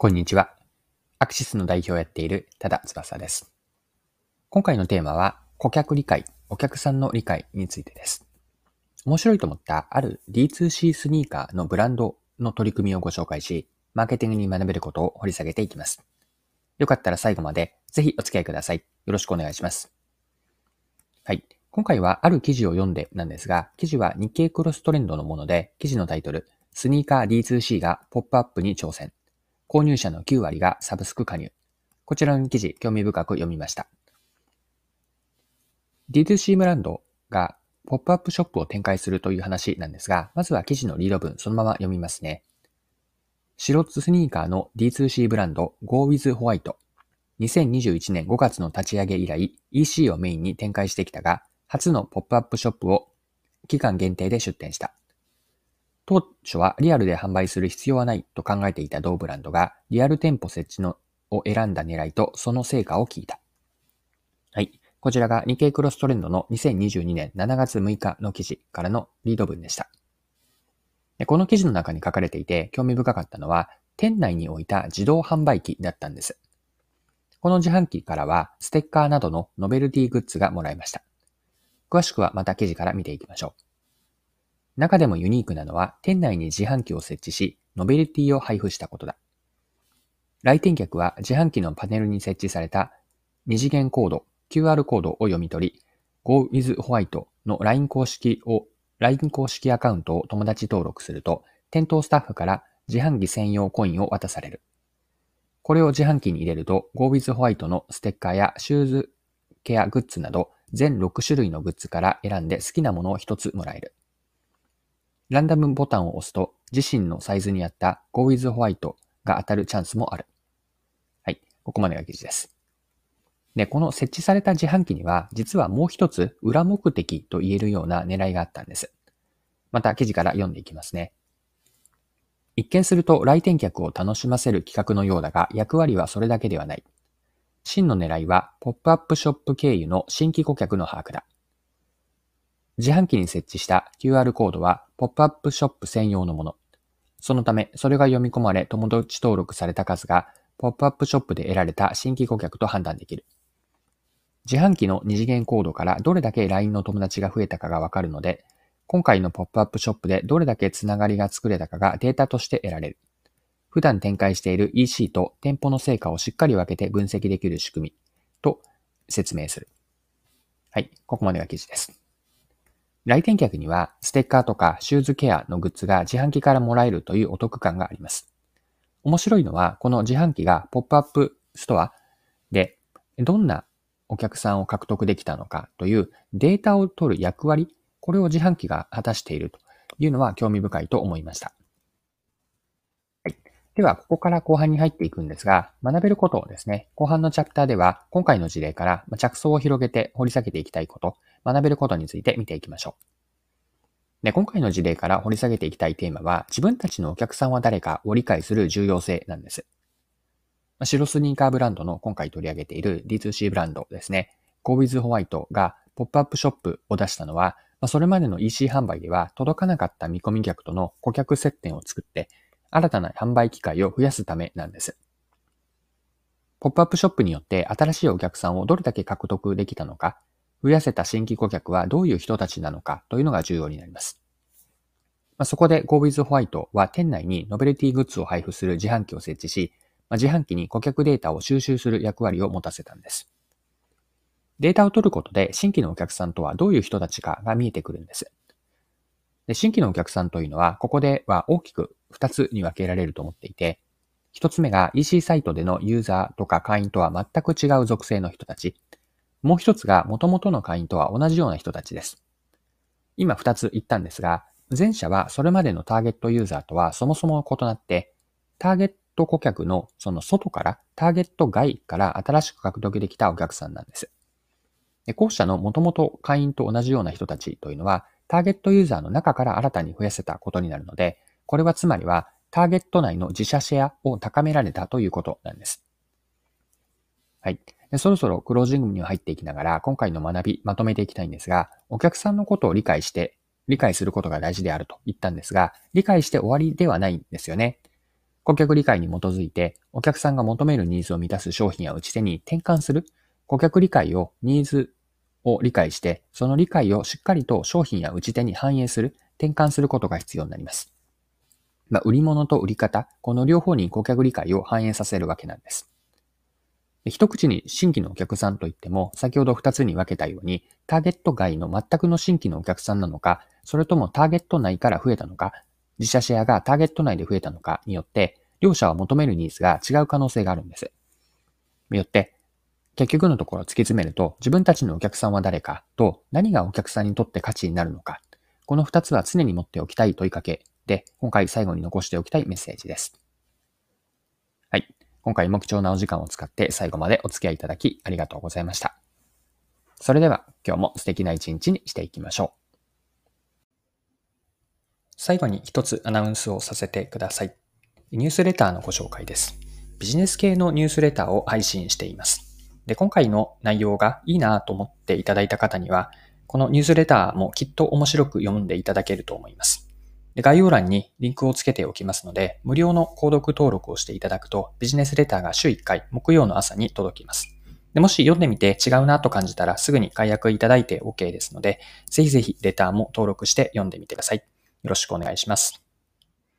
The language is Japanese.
こんにちは。アクシスの代表をやっている多田翼です。今回のテーマは、顧客理解、お客さんの理解についてです。面白いと思ったある D2C スニーカーのブランドの取り組みをご紹介し、マーケティングに学べることを掘り下げていきます。よかったら最後までぜひお付き合いください。よろしくお願いします。はい。今回はある記事を読んでなんですが、記事は日経クロストレンドのもので、記事のタイトル、スニーカー D2C がポップアップに挑戦。購入者の9割がサブスク加入。こちらの記事、興味深く読みました。D2C ブランドがポップアップショップを展開するという話なんですが、まずは記事のリード文、そのまま読みますね。白スニーカーの D2C ブランド Go with White。2021年5月の立ち上げ以来、EC をメインに展開してきたが、初のポップアップショップを期間限定で出展した。当初はリアルで販売する必要はないと考えていた同ブランドがリアル店舗設置のを選んだ狙いとその成果を聞いた。はい。こちらが日経クロストレンドの2022年7月6日の記事からのリード文でした。この記事の中に書かれていて興味深かったのは店内に置いた自動販売機だったんです。この自販機からはステッカーなどのノベルティグッズがもらえました。詳しくはまた記事から見ていきましょう。中でもユニークなのは、店内に自販機を設置し、ノベルティを配布したことだ。来店客は自販機のパネルに設置された二次元コード、QR コードを読み取り、Go with White の LINE 公式を、LINE 公式アカウントを友達登録すると、店頭スタッフから自販機専用コインを渡される。これを自販機に入れると、Go with White のステッカーやシューズケアグッズなど、全6種類のグッズから選んで好きなものを1つもらえる。ランダムボタンを押すと自身のサイズに合った Go with White が当たるチャンスもある。はい。ここまでが記事です。で、この設置された自販機には、実はもう一つ裏目的と言えるような狙いがあったんです。また記事から読んでいきますね。一見すると来店客を楽しませる企画のようだが、役割はそれだけではない。真の狙いは、ポップアップショップ経由の新規顧客の把握だ。自販機に設置した QR コードはポップアップショップ専用のもの。そのため、それが読み込まれ友達登録された数がポップアップショップで得られた新規顧客と判断できる。自販機の二次元コードからどれだけ LINE の友達が増えたかがわかるので、今回のポップアップショップでどれだけつながりが作れたかがデータとして得られる。普段展開している EC と店舗の成果をしっかり分けて分析できる仕組みと説明する。はい、ここまでが記事です。来店客にはステッカーとかシューズケアのグッズが自販機からもらえるというお得感があります。面白いのは、この自販機がポップアップストアでどんなお客さんを獲得できたのかというデータを取る役割、これを自販機が果たしているというのは興味深いと思いました。では、ここから後半に入っていくんですが、学べることをですね、後半のチャプターでは、今回の事例から着想を広げて掘り下げていきたいこと、学べることについて見ていきましょう。で、今回の事例から掘り下げていきたいテーマは、自分たちのお客さんは誰かを理解する重要性なんです。白スニーカーブランドの今回取り上げている D2C ブランドですね、Go with White がポップアップショップを出したのは、それまでの EC 販売では届かなかった見込み客との顧客接点を作って、新たな販売機会を増やすためなんです。ポップアップショップによって新しいお客さんをどれだけ獲得できたのか、増やせた新規顧客はどういう人たちなのかというのが重要になります。まあ、そこで GoWithWhite は店内にノベルティグッズを配布する自販機を設置し、まあ、自販機に顧客データを収集する役割を持たせたんです。データを取ることで新規のお客さんとはどういう人たちかが見えてくるんです。で新規のお客さんというのは、ここでは大きく2つに分けられると思っていて、1つ目が EC サイトでのユーザーとか会員とは全く違う属性の人たち。もう1つが元々の会員とは同じような人たちです。今2つ言ったんですが、前者はそれまでのターゲットユーザーとはそもそも異なって、ターゲット顧客のその外から、ターゲット外から新しく獲得できたお客さんなんです。で後者の元々会員と同じような人たちというのは、ターゲットユーザーの中から新たに増やせたことになるので、これはつまりはターゲット内の自社シェアを高められたということなんです。はい。でそろそろクロージングに入っていきながら、今回の学びまとめていきたいんですが、お客さんのことを理解して、理解することが大事であると言ったんですが、理解して終わりではないんですよね。顧客理解に基づいて、お客さんが求めるニーズを満たす商品や打ち手に転換する、顧客理解を、ニーズを理解して、その理解をしっかりと商品や打ち手に反映する、転換することが必要になります。まあ、売り物と売り方、この両方に顧客理解を反映させるわけなんです。一口に新規のお客さんといっても、先ほど二つに分けたように、ターゲット外の全くの新規のお客さんなのか、それともターゲット内から増えたのか、自社シェアがターゲット内で増えたのかによって、両者は求めるニーズが違う可能性があるんです。よって、結局のところ突き詰めると、自分たちのお客さんは誰かと何がお客さんにとって価値になるのか、この二つは常に持っておきたい問いかけで、今回最後に残しておきたいメッセージです。はい。今回も貴重なお時間を使って最後までお付き合いいただきありがとうございました。それでは今日も素敵な一日にしていきましょう。最後に一つアナウンスをさせてください。ニュースレターのご紹介です。ビジネス系のニュースレターを配信しています。で、今回の内容がいいなと思っていただいた方には、このニュースレターもきっと面白く読んでいただけると思います。概要欄にリンクをつけておきますので、無料の購読登録をしていただくと、ビジネスレターが週1回、木曜の朝に届きます。でもし読んでみて違うなと感じたらすぐに解約いただいて OK ですので、ぜひぜひレターも登録して読んでみてください。よろしくお願いします。